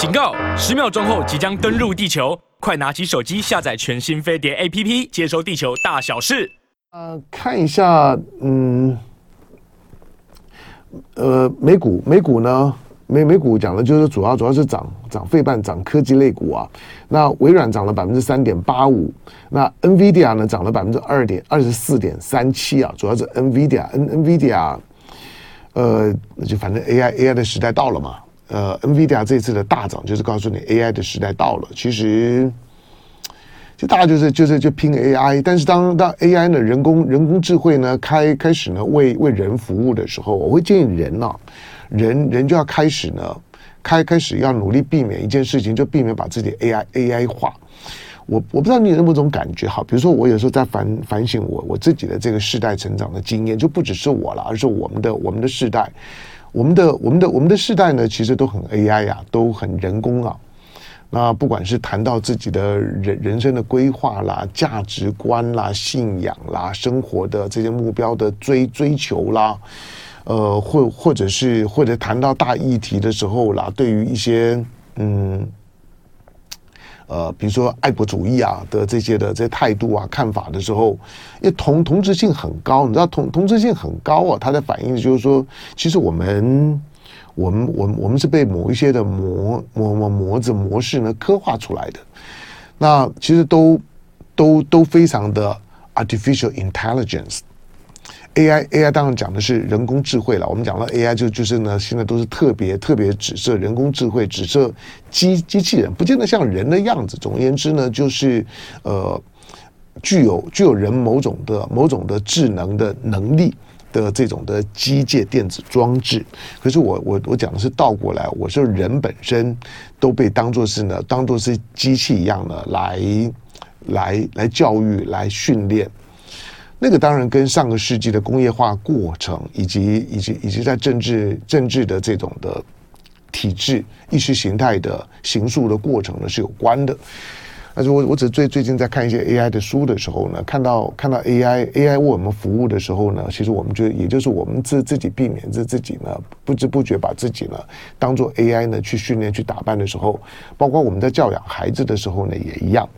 警告！十秒钟后即将登陆地球，快拿起手机下载全新飞碟 APP，接收地球大小事。呃，看一下，嗯，呃，美股，美股呢？美美股讲的就是主要主要是涨涨费半涨科技类股啊，那微软涨了百分之三点八五，那 NVIDIA 呢涨了百分之二点二十四点三七啊，主要是 NVIDIA N NVIDIA，呃，就反正 AI AI 的时代到了嘛，呃，NVIDIA 这次的大涨就是告诉你 AI 的时代到了，其实就大家就是就是就拼 AI，但是当当 AI 呢人工人工智慧呢开开始呢为为人服务的时候，我会建议人呢、人人就要开始呢，开开始要努力避免一件事情，就避免把自己 AI AI 化。我我不知道你有没有种感觉，哈，比如说我有时候在反反省我我自己的这个世代成长的经验，就不只是我了，而是我们的我们的世代，我们的我们的我们的世代呢，其实都很 AI 呀、都很人工啊。那不管是谈到自己的人人生的规划啦、价值观啦、信仰啦、生活的这些目标的追追求啦。呃，或或者是或者谈到大议题的时候啦，对于一些嗯，呃，比如说爱国主义啊的这些的这些态度啊看法的时候，因为同同质性很高，你知道同同质性很高啊，它的反应就是说，其实我们我们我们我们是被某一些的模模模模子模式呢刻画出来的，那其实都都都非常的 artificial intelligence。AI AI 当然讲的是人工智慧了。我们讲到 AI 就就是呢，现在都是特别特别指涉人工智慧，指涉机机器人，不见得像人的样子。总而言之呢，就是呃，具有具有人某种的某种的智能的能力的这种的机械电子装置。可是我我我讲的是倒过来，我说人本身都被当作是呢，当作是机器一样的来来来教育、来训练。那个当然跟上个世纪的工业化过程，以及以及以及在政治政治的这种的体制、意识形态的形塑的过程呢是有关的。但是我我只最最近在看一些 AI 的书的时候呢，看到看到 AI AI 为我们服务的时候呢，其实我们就也就是我们自自己避免自自己呢不知不觉把自己呢当做 AI 呢去训练去打扮的时候，包括我们在教养孩子的时候呢也一样。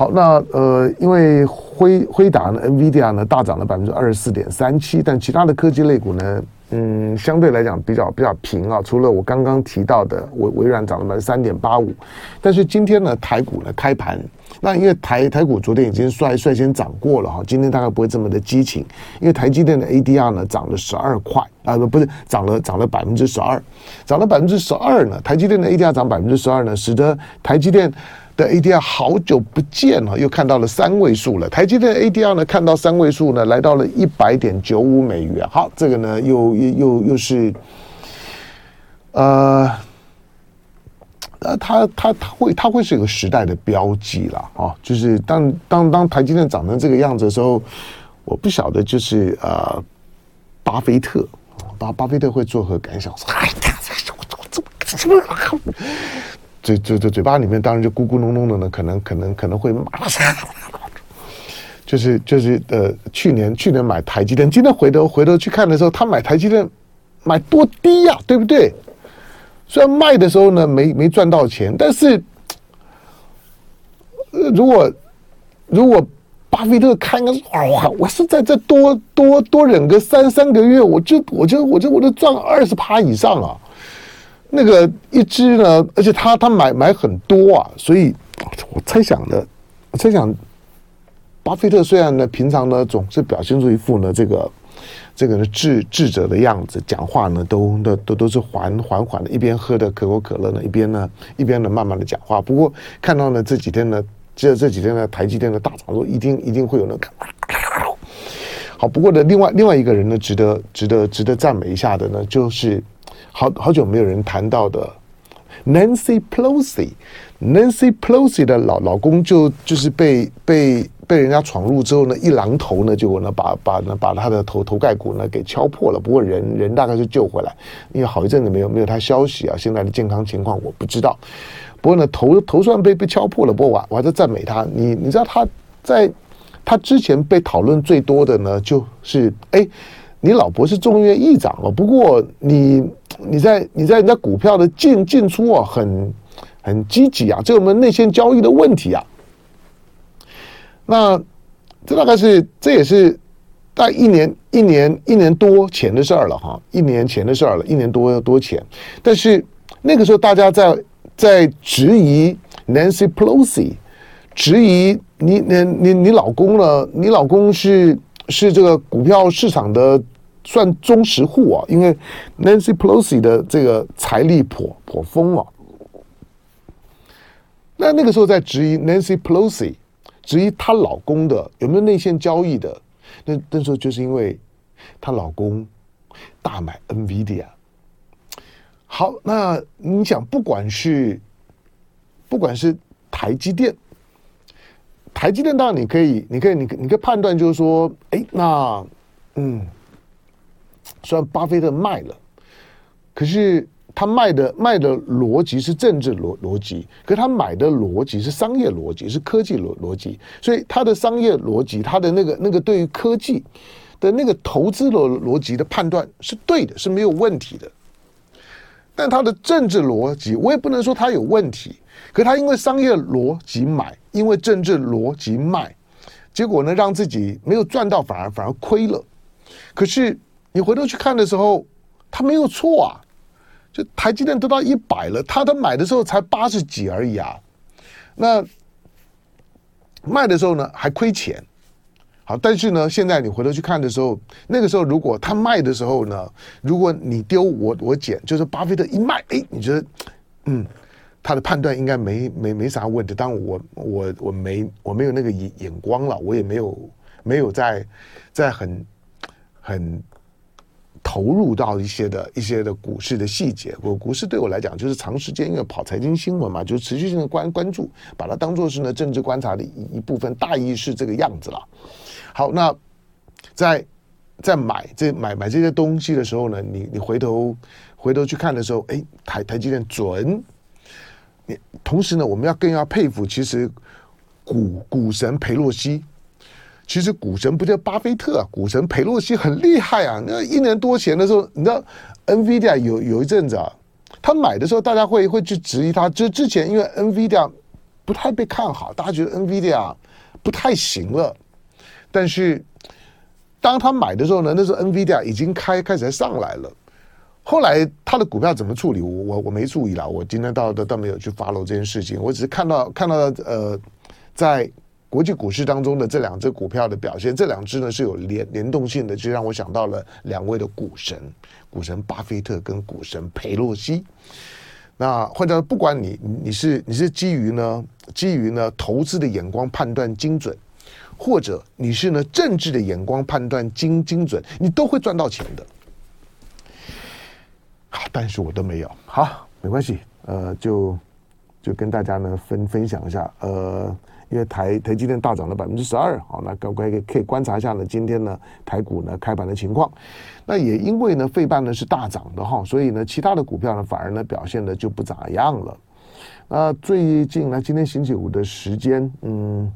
好，那呃，因为辉辉达呢，NVIDIA 呢大涨了百分之二十四点三七，但其他的科技类股呢，嗯，相对来讲比较比较平啊。除了我刚刚提到的微微软涨了百分之三点八五，但是今天呢，台股呢开盘，那因为台台股昨天已经率率先涨过了哈，今天大概不会这么的激情，因为台积电的 ADR 呢涨了十二块啊，不不是涨了涨了百分之十二，涨了百分之十二呢，台积电的 ADR 涨百分之十二呢，使得台积电。的 ADR 好久不见了，又看到了三位数了。台积电 ADR 呢，看到三位数呢，来到了一百点九五美元。好，这个呢，又又又又是，呃，呃，它它它会它会是一个时代的标记了啊。就是当当当台积电长成这个样子的时候，我不晓得就是呃，巴菲特巴巴菲特会作何感想？说哎呀，我我怎么怎么？嘴嘴嘴嘴巴里面当然就咕咕噥噥的呢，可能可能可能会骂，就是就是呃，去年去年买台积电，今天回头回头去看的时候，他买台积电买多低呀，对不对？虽然卖的时候呢没没赚到钱，但是，如果如果巴菲特看个哇，我是在这多多多忍个三三个月，我就我就我就我就赚二十趴以上啊。那个一只呢，而且他他买买很多啊，所以我猜想的，我猜想，巴菲特虽然呢平常呢总是表现出一副呢这个这个呢智智者的样子，讲话呢都都都都是缓缓缓的，一边喝的可口可乐呢，一边呢一边呢慢慢的讲话。不过看到呢这几天呢，这这几天呢台积电的大涨，说一定一定会有那个。好，不过呢另外另外一个人呢值得值得值得赞美一下的呢就是。好好久没有人谈到的 Nancy Pelosi，Nancy Pelosi 的老老公就就是被被被人家闯入之后呢，一榔头呢就呢把把呢把他的头头盖骨呢给敲破了。不过人人大概是救回来，因为好一阵子没有没有他消息啊，现在的健康情况我不知道。不过呢头头算被被敲破了，不过我我还是赞美他。你你知道他在他之前被讨论最多的呢，就是哎。你老婆是众议院议长哦，不过你你在你在人家股票的进进出啊，很很积极啊，这我们内线交易的问题啊。那这大概是这也是大一年一年一年多前的事儿了哈，一年前的事儿了，一年多多前。但是那个时候大家在在质疑 Nancy Pelosi，质疑你你你你老公了，你老公是是这个股票市场的算忠实户啊，因为 Nancy Pelosi 的这个财力颇颇丰啊。那那个时候在质疑 Nancy Pelosi。质疑她老公的有没有内线交易的，那那时候就是因为她老公大买 NVIDIA。好，那你想，不管是不管是台积电，台积电当然你可以，你可以，你你可以判断就是说，哎，那嗯，虽然巴菲特卖了，可是。他卖的卖的逻辑是政治逻逻辑，可是他买的逻辑是商业逻辑，是科技逻逻辑，所以他的商业逻辑，他的那个那个对于科技的那个投资逻逻辑的判断是对的，是没有问题的。但他的政治逻辑，我也不能说他有问题，可他因为商业逻辑买，因为政治逻辑卖，结果呢，让自己没有赚到，反而反而亏了。可是你回头去看的时候，他没有错啊。就台积电都到一百了，他他买的时候才八十几而已啊，那卖的时候呢还亏钱，好，但是呢，现在你回头去看的时候，那个时候如果他卖的时候呢，如果你丢我我捡，就是巴菲特一卖，哎，你觉得嗯，他的判断应该没没没啥问题，但我我我没我没有那个眼眼光了，我也没有没有在在很很。投入到一些的一些的股市的细节，我股市对我来讲就是长时间因为跑财经新闻嘛，就持续性的关关注，把它当做是呢政治观察的一一部分，大意是这个样子了。好，那在在买这买买这些东西的时候呢，你你回头回头去看的时候，哎，台台积电准。你同时呢，我们要更要佩服，其实股股神裴洛西。其实股神不叫巴菲特啊，股神佩洛西很厉害啊。那一年多前的时候，你知道，NVIDIA 有有一阵子啊，他买的时候，大家会会去质疑他。就之前因为 NVIDIA 不太被看好，大家觉得 NVIDIA 不太行了。但是当他买的时候呢，那时候 NVIDIA 已经开开始上来了。后来他的股票怎么处理，我我我没注意了。我今天倒倒倒没有去 follow 这件事情，我只是看到看到呃在。国际股市当中的这两只股票的表现，这两只呢是有联联动性的，就让我想到了两位的股神，股神巴菲特跟股神佩洛西。那换句话说，不管你你是你是基于呢基于呢投资的眼光判断精准，或者你是呢政治的眼光判断精精准，你都会赚到钱的。好，但是我都没有。好，没关系，呃，就就跟大家呢分分享一下，呃。因为台台积电大涨了百分之十二，好，那各位可以观察一下呢，今天呢台股呢开盘的情况。那也因为呢费半呢是大涨的哈，所以呢其他的股票呢反而呢表现的就不咋样了。那最近呢今天星期五的时间，嗯。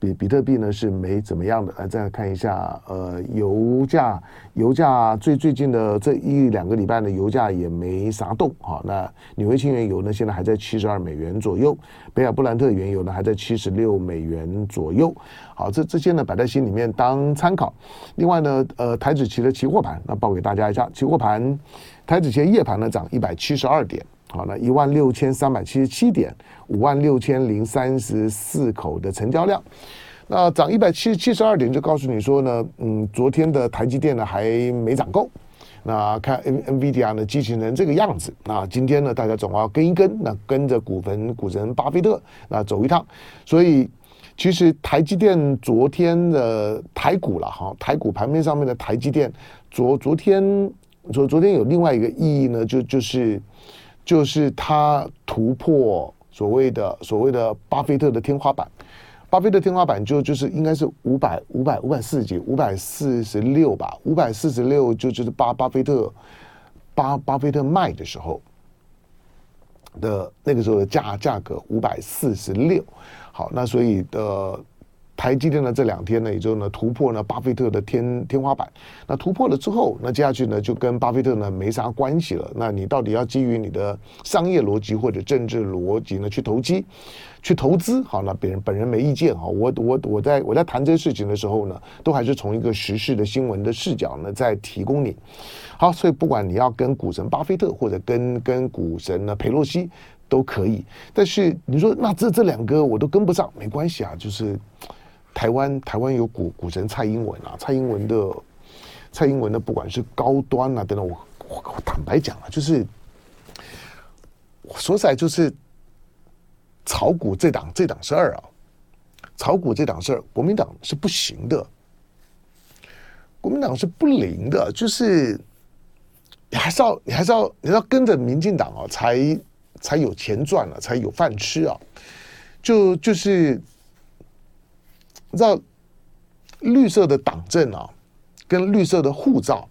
比比特币呢是没怎么样的，来再看一下，呃，油价，油价最最近的这一两个礼拜呢，油价也没啥动，好，那纽约轻原油呢现在还在七十二美元左右，北海布兰特原油呢还在七十六美元左右，好，这这些呢摆在心里面当参考。另外呢，呃，台指期的期货盘，那报给大家一下，期货盘，台指期夜盘呢涨一百七十二点。好，那一万六千三百七十七点，五万六千零三十四口的成交量，那涨一百七七十二点，就告诉你说呢，嗯，昨天的台积电呢还没涨够，那看 N NVIDIA 呢激情成这个样子，那今天呢大家总要跟一跟，那跟着股神股神巴菲特那走一趟，所以其实台积电昨天的台股了哈，台股盘面上面的台积电昨昨天昨昨天有另外一个意义呢，就就是。就是它突破所谓的所谓的巴菲特的天花板，巴菲特天花板就就是应该是五百五百五百四十几五百四十六吧，五百四十六就就是巴巴菲特巴巴菲特卖的时候的那个时候的价价格五百四十六，好，那所以的台积电呢这两天呢，也就呢突破了巴菲特的天天花板。那突破了之后，那接下去呢就跟巴菲特呢没啥关系了。那你到底要基于你的商业逻辑或者政治逻辑呢去投机？去投资，好，那别人本人没意见哈。我我我在我在谈这些事情的时候呢，都还是从一个时事的新闻的视角呢，在提供你。好，所以不管你要跟股神巴菲特，或者跟跟股神呢佩洛西都可以。但是你说那这这两个我都跟不上，没关系啊。就是台湾台湾有股股神蔡英文啊，蔡英文的蔡英文的不管是高端啊等等，我我我坦白讲啊，就是我说实在就是。炒股这档这档事儿啊，炒股这档事儿，国民党是不行的，国民党是不灵的，就是你还是要你还是要你要跟着民进党啊，才才有钱赚了，才有饭吃啊，就就是你知道绿色的党政啊，跟绿色的护照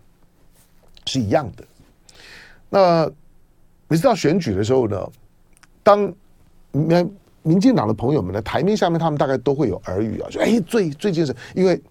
是一样的。那每次到选举的时候呢，当民民进党的朋友们呢，台面下面他们大概都会有耳语啊，说哎，最最近是因为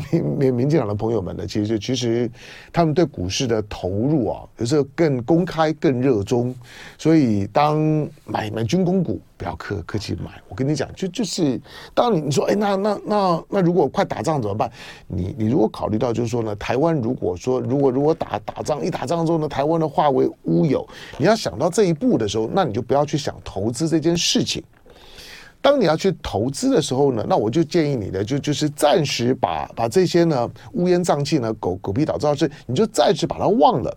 民民民进党的朋友们呢，其实其实他们对股市的投入啊，有时候更公开、更热衷，所以当买买军工股。不要客客气买，我跟你讲，就就是，当你你说，哎，那那那那如果快打仗怎么办？你你如果考虑到就是说呢，台湾如果说如果如果打打仗一打仗之后呢，台湾的化为乌有，你要想到这一步的时候，那你就不要去想投资这件事情。当你要去投资的时候呢，那我就建议你的就就是暂时把把这些呢乌烟瘴气呢狗狗屁倒灶事，你就暂时把它忘了，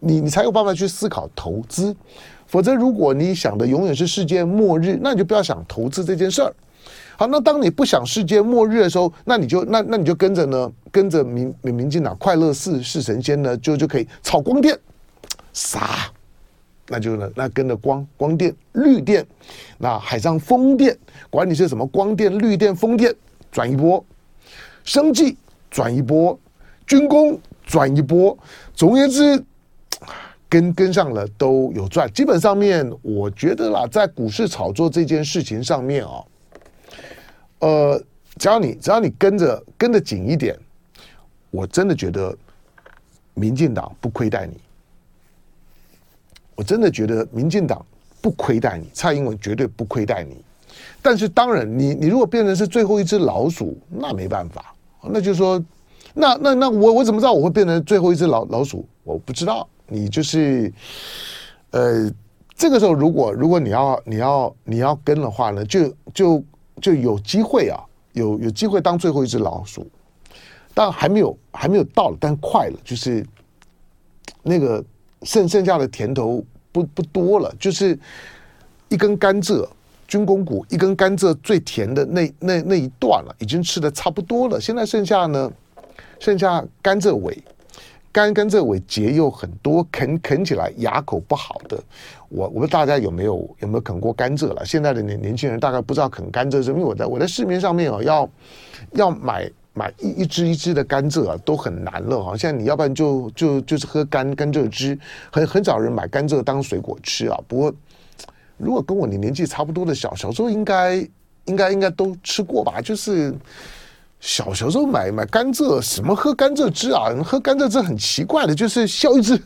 你你才有办法去思考投资。否则，如果你想的永远是世界末日，那你就不要想投资这件事儿。好，那当你不想世界末日的时候，那你就那那你就跟着呢，跟着民民民进党快乐似是神仙呢，就就可以炒光电，傻，那就呢，那跟着光光电绿电，那海上风电，管你是什么？光电绿电风电，转一波，生计转一波，军工转一波，总而言之。跟跟上了都有赚，基本上面我觉得啦，在股市炒作这件事情上面啊，呃，只要你只要你跟着跟着紧一点，我真的觉得民进党不亏待你，我真的觉得民进党不亏待你，蔡英文绝对不亏待你。但是当然你，你如果变成是最后一只老鼠，那没办法，那就是说，那那那我我怎么知道我会变成最后一只老老鼠？我不知道。你就是，呃，这个时候如果如果你要你要你要跟的话呢，就就就有机会啊，有有机会当最后一只老鼠，但还没有还没有到了，但快了，就是那个剩剩下的甜头不不多了，就是一根甘蔗，军工股一根甘蔗最甜的那那那一段了，已经吃的差不多了，现在剩下呢，剩下甘蔗尾。甘甘蔗尾节又很多，啃啃起来牙口不好的。我我不知道大家有没有有没有啃过甘蔗了？现在的年年轻人大概不知道啃甘蔗是，因为我在我在市面上面哦，要要买买一一支一支的甘蔗啊，都很难了。好像你要不然就就就是喝甘甘蔗汁，很很少人买甘蔗当水果吃啊。不过如果跟我你年纪差不多的小小时候，应该应该应该都吃过吧？就是。小小时候买买甘蔗，什么喝甘蔗汁啊？喝甘蔗汁很奇怪的，就是削一支，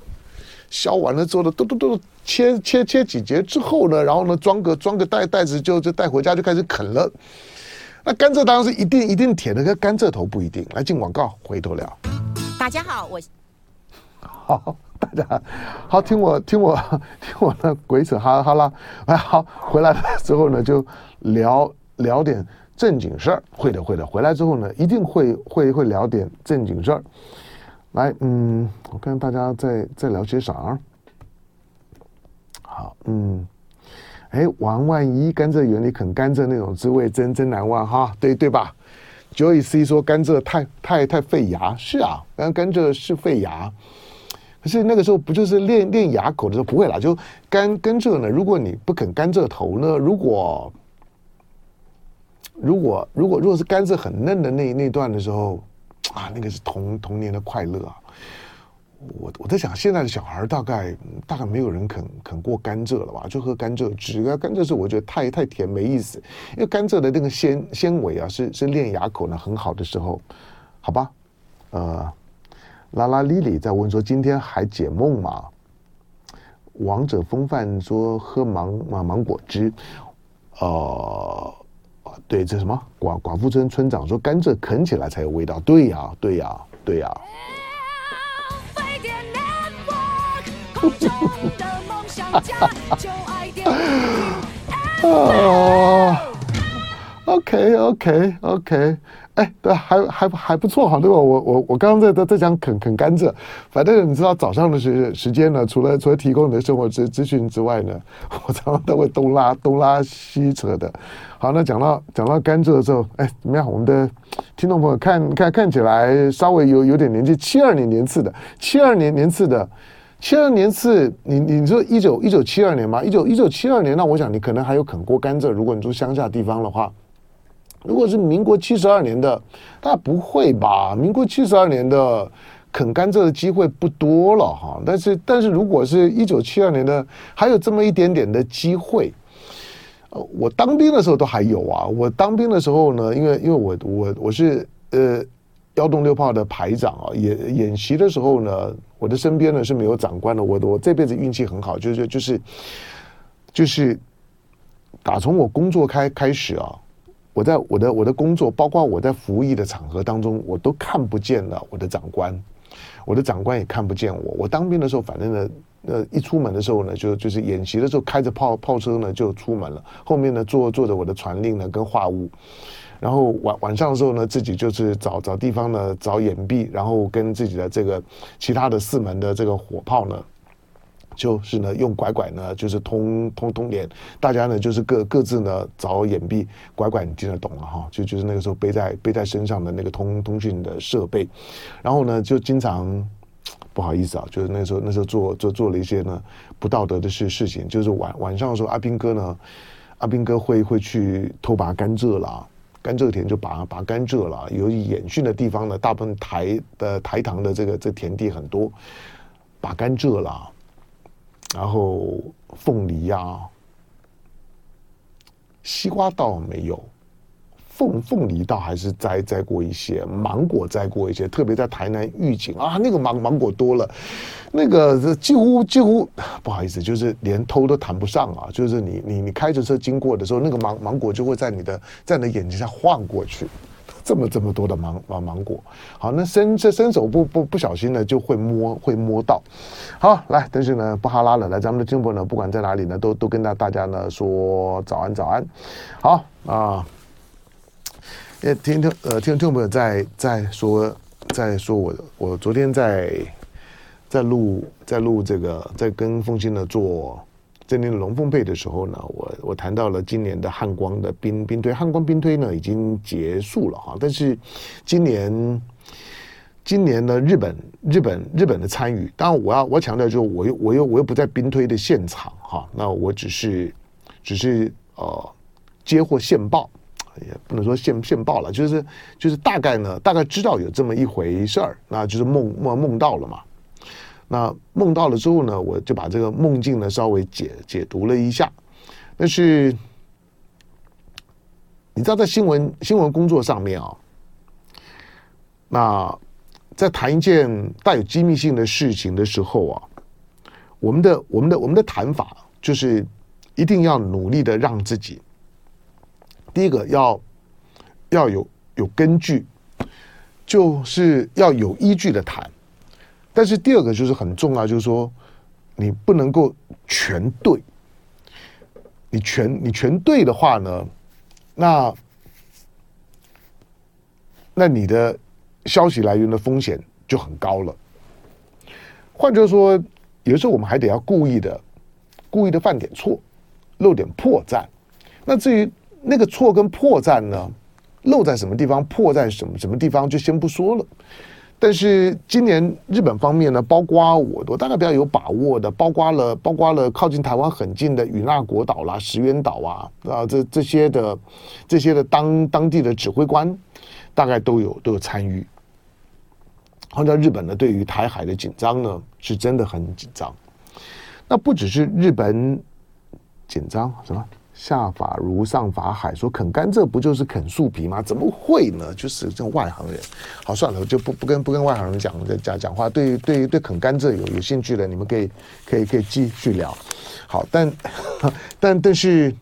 削完了之后呢，嘟嘟嘟切切切几节之后呢，然后呢装个装个袋袋子就就带回家就开始啃了。那甘蔗当然是一定一定甜的，可甘蔗头不一定。来进广告，回头聊。大家好，我好，大家好，听我听我听我的鬼扯哈哈啦。哎，好，回来了之后呢，就聊聊点。正经事儿，会的，会的。回来之后呢，一定会会会聊点正经事儿。来，嗯，我看大家在在聊些啥？好，嗯，哎，王万一甘蔗园里啃甘蔗那种滋味真真难忘哈，对对吧？Joy C 说甘蔗太太太费牙，是啊，甘甘蔗是费牙，可是那个时候不就是练练牙口的时候？不会啦，就甘甘蔗呢，如果你不啃甘蔗头呢，如果如果如果如果是甘蔗很嫩的那那段的时候，啊，那个是童童年的快乐啊！我我在想，现在的小孩大概大概没有人肯肯过甘蔗了吧？就喝甘蔗汁啊，甘蔗汁我觉得太太甜没意思，因为甘蔗的那个纤纤维啊是是练牙口呢很好的时候，好吧？呃，拉拉丽丽在问说今天还解梦吗？王者风范说喝芒芒芒果汁，呃，对，这什么寡寡妇村村长说甘蔗啃起来才有味道，对呀，对呀，对呀。，OK OK OK，哎，对，还还还不错哈，对吧？我我我刚刚在在在讲啃啃甘蔗，反正你知道早上的时时间呢，除了除了提供你的生活资资讯之外呢，我常常都会东拉东拉西扯的。好，那讲到讲到甘蔗的时候，哎，怎么样？我们的听众朋友看看看起来稍微有有点年纪，七二年年次的，七二年年次的。七二年次，你你说一九一九七二年吗？一九一九七二年，那我想你可能还有啃过甘蔗。如果你住乡下地方的话，如果是民国七十二年的，那不会吧？民国七十二年的啃甘蔗的机会不多了哈。但是但是如果是一九七二年的，还有这么一点点的机会。呃，我当兵的时候都还有啊。我当兵的时候呢，因为因为我我我是呃。幺洞六炮的排长啊，演演习的时候呢，我的身边呢是没有长官的。我我这辈子运气很好，就是就是就是打从我工作开开始啊，我在我的我的工作，包括我在服役的场合当中，我都看不见了我的长官，我的长官也看不见我。我当兵的时候，反正呢，呃，一出门的时候呢，就就是演习的时候开着炮炮车呢就出门了，后面呢坐坐着我的传令呢跟话务。然后晚晚上的时候呢，自己就是找找地方呢，找掩蔽，然后跟自己的这个其他的四门的这个火炮呢，就是呢用拐拐呢，就是通通通联，大家呢就是各各自呢找掩蔽，拐拐你听得懂了哈，就就是那个时候背在背在身上的那个通通讯的设备，然后呢就经常不好意思啊，就是那时候那时候做做做了一些呢不道德的事事情，就是晚晚上的时候，阿斌哥呢，阿斌哥会会去偷拔甘蔗啦。甘蔗田就拔拔甘蔗了，由于演训的地方呢，大部分台的台糖的这个这田地很多，拔甘蔗了，然后凤梨呀、西瓜倒没有。凤凤梨倒还是摘摘过一些，芒果摘过一些，特别在台南玉井啊，那个芒芒果多了，那个几乎几乎不好意思，就是连偷都谈不上啊，就是你你你开着车经过的时候，那个芒芒果就会在你的在你的眼睛下晃过去，这么这么多的芒芒芒果，好，那伸这伸手不不不小心呢就会摸会摸到，好来，但是呢不哈拉了，来咱们的听众呢不管在哪里呢都都跟大大家呢说早安早安，好啊。呃，听听呃，听众朋友在在说，在说我我昨天在在录在录这个在跟凤馨呢做今年的龙凤配的时候呢，我我谈到了今年的汉光的兵兵推，汉光兵推呢已经结束了哈，但是今年今年呢日本日本日本的参与，当然我要我强调就是我又我又我又不在兵推的现场哈，那我只是只是呃接获线报。也不能说现现报了，就是就是大概呢，大概知道有这么一回事儿，那就是梦梦梦到了嘛。那梦到了之后呢，我就把这个梦境呢稍微解解读了一下。但是你知道，在新闻新闻工作上面啊，那在谈一件带有机密性的事情的时候啊，我们的我们的我们的谈法就是一定要努力的让自己。第一个要要有有根据，就是要有依据的谈。但是第二个就是很重要，就是说你不能够全对。你全你全对的话呢，那那你的消息来源的风险就很高了。换句话说，有时候我们还得要故意的故意的犯点错，漏点破绽。那至于。那个错跟破绽呢，漏在什么地方，破在什么什么地方，就先不说了。但是今年日本方面呢，包括我，我大概比较有把握的，包括了，包括了靠近台湾很近的与那国岛啦、石垣岛啊，啊，这这些的这些的当当地的指挥官，大概都有都有参与。换到日本呢，对于台海的紧张呢，是真的很紧张。那不只是日本紧张，什么下法如上法海，说啃甘蔗不就是啃树皮吗？怎么会呢？就是这种外行人。好，算了，我就不不跟不跟外行人讲讲讲话。对对对，啃甘蔗有有兴趣的，你们可以可以可以继续聊。好，但 但但是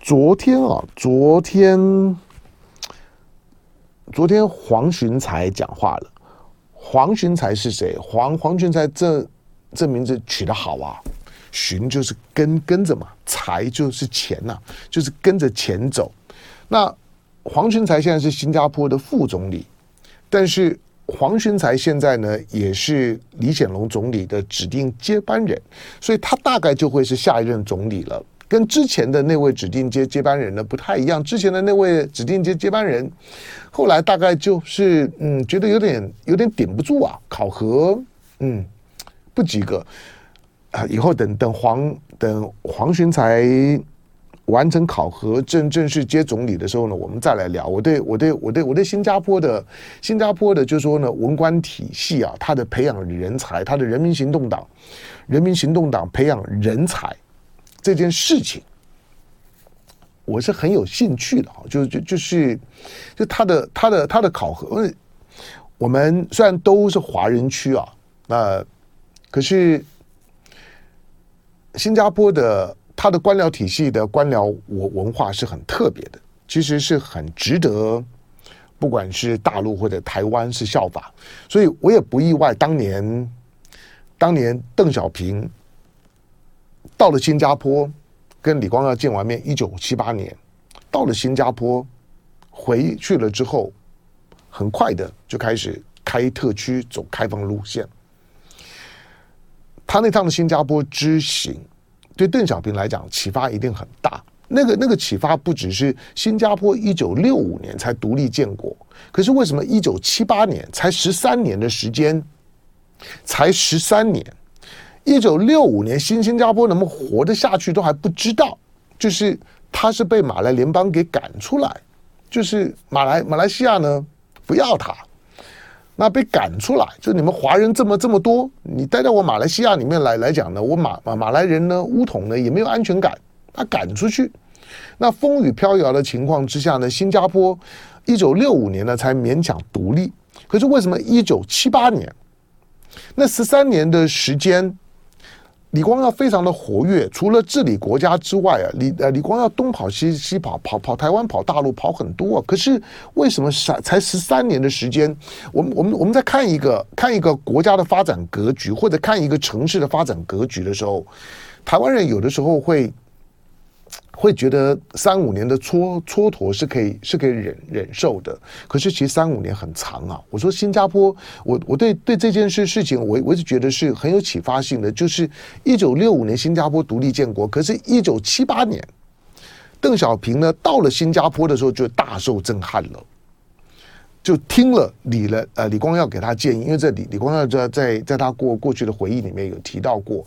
昨天啊，昨天昨天黄循财讲话了。黄循财是谁？黄黄循财这这名字取得好啊，寻就是跟跟着嘛，财就是钱呐、就是跟着钱走。那黄循财现在是新加坡的副总理，但是黄循财现在呢也是李显龙总理的指定接班人，所以他大概就会是下一任总理了。跟之前的那位指定接接班人呢不太一样，之前的那位指定接接班人，后来大概就是嗯，觉得有点有点顶不住啊，考核嗯不及格啊，以后等等黄等黄循财完成考核正正式接总理的时候呢，我们再来聊。我对我对我对我对新加坡的新加坡的就是说呢，文官体系啊，他的培养人才，他的人民行动党，人民行动党培养人才。这件事情，我是很有兴趣的啊，就就就是，就他的他的他的考核，我们虽然都是华人区啊，那可是新加坡的他的官僚体系的官僚文文化是很特别的，其实是很值得，不管是大陆或者台湾是效法，所以我也不意外，当年当年邓小平。到了新加坡，跟李光耀见完面，一九七八年，到了新加坡，回去了之后，很快的就开始开特区，走开放路线。他那趟的新加坡之行，对邓小平来讲启发一定很大。那个那个启发不只是新加坡一九六五年才独立建国，可是为什么一九七八年才十三年的时间，才十三年？一九六五年，新新加坡能不能活得下去都还不知道。就是他是被马来联邦给赶出来，就是马来马来西亚呢不要他，那被赶出来，就你们华人这么这么多，你待在我马来西亚里面来来讲呢，我马马马来人呢乌统呢也没有安全感，他赶出去。那风雨飘摇的情况之下呢，新加坡一九六五年呢才勉强独立。可是为什么一九七八年那十三年的时间？李光耀非常的活跃，除了治理国家之外啊，李呃李光耀东跑西西跑，跑跑台湾，跑大陆，跑很多啊。可是为什么才才十三年的时间，我们我们我们在看一个看一个国家的发展格局，或者看一个城市的发展格局的时候，台湾人有的时候会。会觉得三五年的蹉蹉跎是可以是可以忍忍受的，可是其实三五年很长啊。我说新加坡，我我对对这件事事情，我我一直觉得是很有启发性的。就是一九六五年新加坡独立建国，可是一九七八年，邓小平呢到了新加坡的时候就大受震撼了，就听了李了呃李光耀给他建议，因为这李李光耀在在在他过过去的回忆里面有提到过。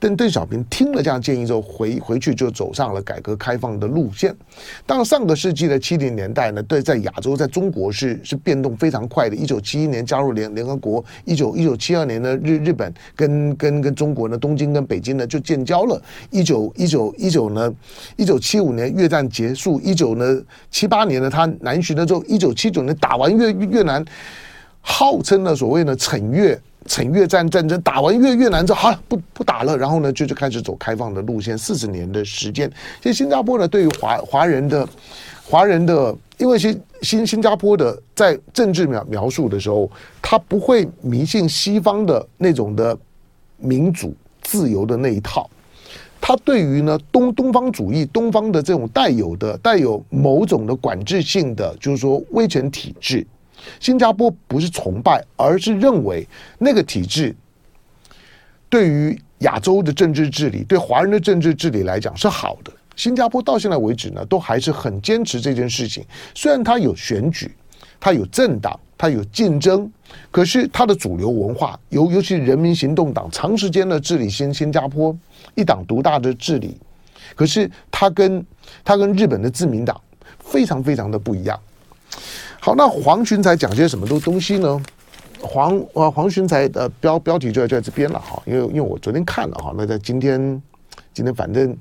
邓邓小平听了这样建议之后，回回去就走上了改革开放的路线。当上个世纪的七零年代呢，对，在亚洲，在中国是是变动非常快的。一九七一年加入联联合国，一九一九七二年呢，日日本跟跟跟中国呢，东京跟北京呢就建交了。一九一九一九呢，一九七五年越战结束，一九呢七八年呢他南巡了之后，一九七九年打完越越南，号称呢所谓的惩越。惩越战战争打完越越南之后，好了，不不打了，然后呢就就开始走开放的路线，四十年的时间。其实新加坡呢，对于华华人的华人的，因为新新新加坡的在政治描描述的时候，他不会迷信西方的那种的民主自由的那一套，他对于呢东东方主义、东方的这种带有的带有某种的管制性的，就是说威权体制。新加坡不是崇拜，而是认为那个体制对于亚洲的政治治理、对华人的政治治理来讲是好的。新加坡到现在为止呢，都还是很坚持这件事情。虽然它有选举，它有政党，它有竞争，可是它的主流文化，尤尤其人民行动党长时间的治理新新加坡，一党独大的治理，可是它跟它跟日本的自民党非常非常的不一样。好，那黄群才讲些什么东东西呢？黄呃黄群才的标标题就在这边了哈，因为因为我昨天看了哈，那在今天今天反正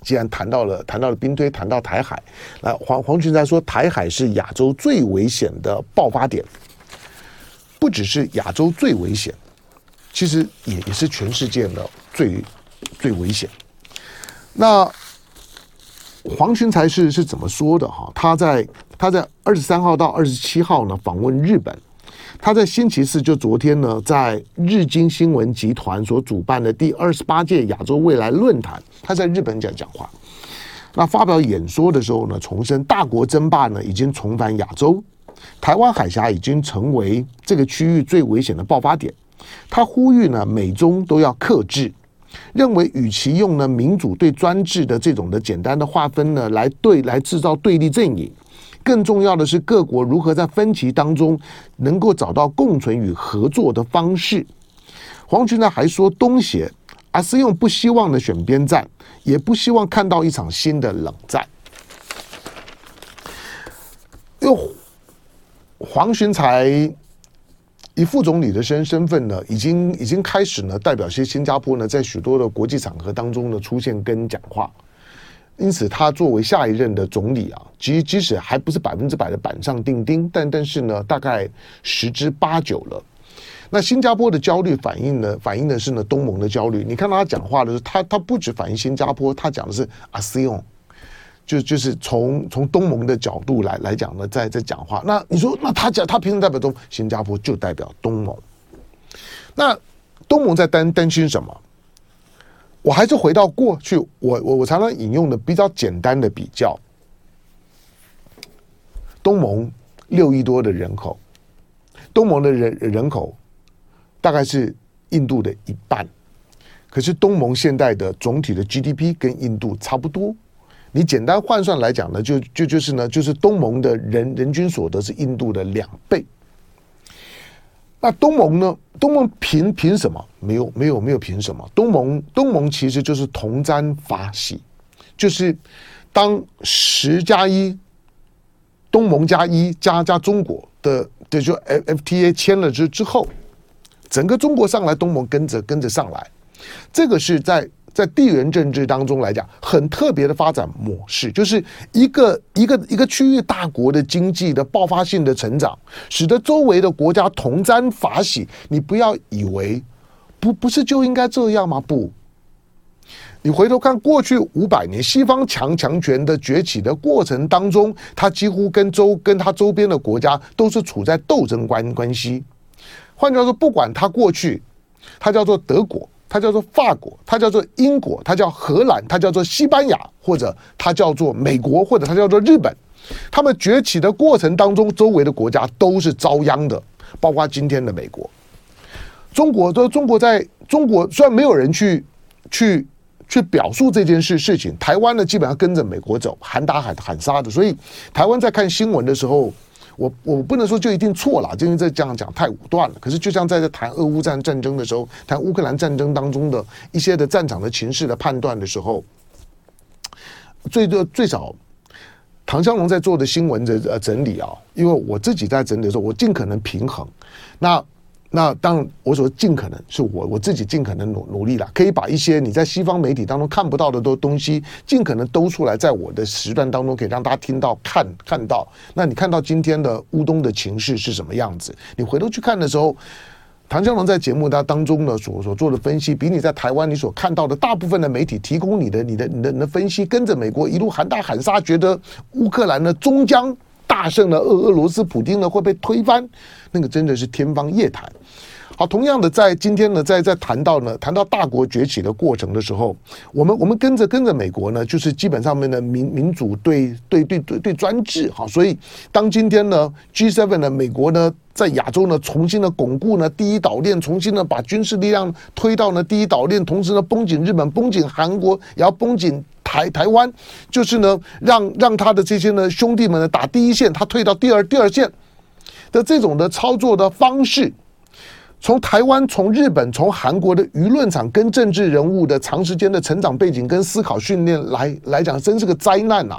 既然谈到了谈到了兵推，谈到台海，那黄黄群才说台海是亚洲最危险的爆发点，不只是亚洲最危险，其实也也是全世界的最最危险。那黄群才是是怎么说的哈？他在他在二十三号到二十七号呢访问日本。他在星期四，就昨天呢，在日经新闻集团所主办的第二十八届亚洲未来论坛，他在日本讲讲话。那发表演说的时候呢，重申大国争霸呢已经重返亚洲，台湾海峡已经成为这个区域最危险的爆发点。他呼吁呢，美中都要克制，认为与其用呢民主对专制的这种的简单的划分呢来对来制造对立阵营。更重要的是，各国如何在分歧当中能够找到共存与合作的方式。黄群呢还说，东协阿斯用不希望的选边站，也不希望看到一场新的冷战。又黄循财以副总理的身身份呢，已经已经开始呢，代表些新加坡呢，在许多的国际场合当中呢，出现跟讲话。因此，他作为下一任的总理啊，即即使还不是百分之百的板上钉钉，但但是呢，大概十之八九了。那新加坡的焦虑反映呢，反映的是呢东盟的焦虑。你看他讲话的时候，他他不只反映新加坡，他讲的是 ASEAN，就就是从从东盟的角度来来讲呢，在在讲话。那你说，那他讲他凭什么代表东新加坡就代表东盟？那东盟在担担心什么？我还是回到过去，我我我常常引用的比较简单的比较，东盟六亿多的人口，东盟的人人口大概是印度的一半，可是东盟现在的总体的 GDP 跟印度差不多，你简单换算来讲呢，就就就是呢，就是东盟的人人均所得是印度的两倍。那东盟呢？东盟凭凭什么？没有没有没有凭什么？东盟东盟其实就是同沾法喜，就是当十加一，东盟加一加加中国的的就 FTA 签了之之后，整个中国上来，东盟跟着跟着上来，这个是在。在地缘政治当中来讲，很特别的发展模式，就是一个一个一个区域大国的经济的爆发性的成长，使得周围的国家同沾法喜。你不要以为不不是就应该这样吗？不，你回头看过去五百年，西方强强权的崛起的过程当中，它几乎跟周跟它周边的国家都是处在斗争关关系。换句话说，不管它过去，它叫做德国。它叫做法国，它叫做英国，它叫荷兰，它叫做西班牙，或者它叫做美国，或者它叫做日本。他们崛起的过程当中，周围的国家都是遭殃的，包括今天的美国。中国，都中国在中国虽然没有人去去去表述这件事事情，台湾呢基本上跟着美国走，喊打喊喊杀的，所以台湾在看新闻的时候。我我不能说就一定错了，因为这这样讲太武断了。可是就像在这谈俄乌战战争的时候，谈乌克兰战争当中的一些的战场的情势的判断的时候，最多最少，唐湘龙在做的新闻的呃整理啊，因为我自己在整理的时候，我尽可能平衡。那。那当然，我说尽可能是我我自己尽可能努努力了，可以把一些你在西方媒体当中看不到的都东西，尽可能兜出来，在我的时段当中，可以让大家听到、看看到。那你看到今天的乌东的情势是什么样子？你回头去看的时候，唐湘龙在节目当当中呢所所做的分析，比你在台湾你所看到的大部分的媒体提供你的、你的、你的、你的分析，跟着美国一路喊打喊杀，觉得乌克兰呢终将。大胜了俄俄罗斯普丁呢会被推翻，那个真的是天方夜谭。好，同样的，在今天呢，在在谈到呢，谈到大国崛起的过程的时候，我们我们跟着跟着美国呢，就是基本上面的民民主对对对对对专制。好，所以当今天呢 G7 呢，美国呢在亚洲呢重新的巩固呢第一岛链，重新的把军事力量推到呢第一岛链，同时呢绷紧日本，绷紧韩国，也要绷紧。台台湾就是呢，让让他的这些呢兄弟们呢打第一线，他退到第二第二线的这种的操作的方式，从台湾、从日本、从韩国的舆论场跟政治人物的长时间的成长背景跟思考训练来来讲，真是个灾难呐！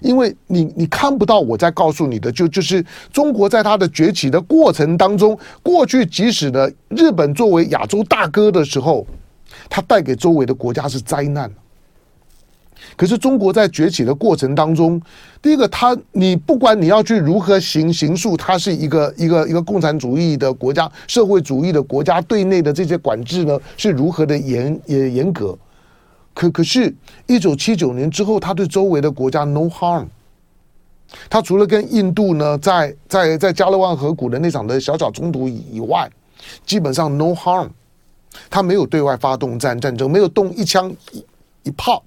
因为你你看不到我在告诉你的，就就是中国在它的崛起的过程当中，过去即使呢日本作为亚洲大哥的时候，它带给周围的国家是灾难。可是中国在崛起的过程当中，第一个，它你不管你要去如何形形塑，它是一个一个一个共产主义的国家、社会主义的国家，对内的这些管制呢是如何的严也严格。可可是，一九七九年之后，他对周围的国家 no harm。他除了跟印度呢在在在加勒万河谷的那场的小小冲突以外，基本上 no harm。他没有对外发动战战争，没有动一枪一一炮。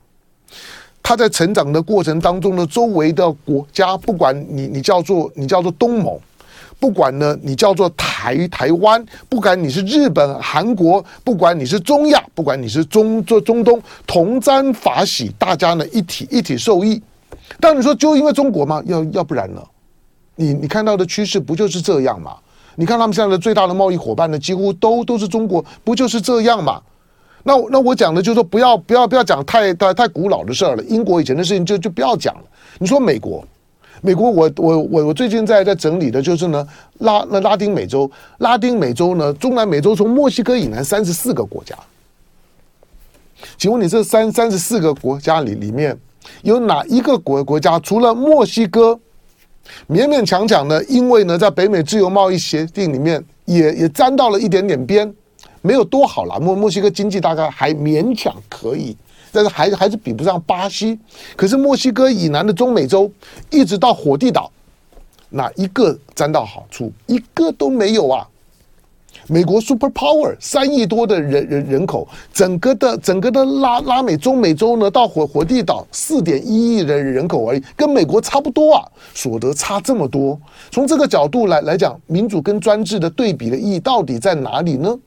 他在成长的过程当中呢，周围的国家，不管你你叫做你叫做东盟，不管呢你叫做台台湾，不管你是日本、韩国，不管你是中亚，不管你是中做中东，同沾法喜，大家呢一体一体受益。但你说就因为中国吗？要要不然呢？你你看到的趋势不就是这样吗？你看他们现在的最大的贸易伙伴呢，几乎都都是中国，不就是这样吗？那那我讲的就是说，不要不要不要讲太太太古老的事儿了。英国以前的事情就就不要讲了。你说美国，美国我我我我最近在在整理的就是呢，拉那拉丁美洲，拉丁美洲呢，中南美洲从墨西哥以南三十四个国家。请问你这三三十四个国家里里面有哪一个国国家除了墨西哥，勉勉强强的，因为呢在北美自由贸易协定里面也也沾到了一点点边。没有多好了，墨墨西哥经济大概还勉强可以，但是还还是比不上巴西。可是墨西哥以南的中美洲，一直到火地岛，哪一个沾到好处？一个都没有啊！美国 Super Power 三亿多的人人人口，整个的整个的拉拉美中美洲呢，到火火地岛四点一亿人人口而已，跟美国差不多啊，所得差这么多。从这个角度来来讲，民主跟专制的对比的意义到底在哪里呢？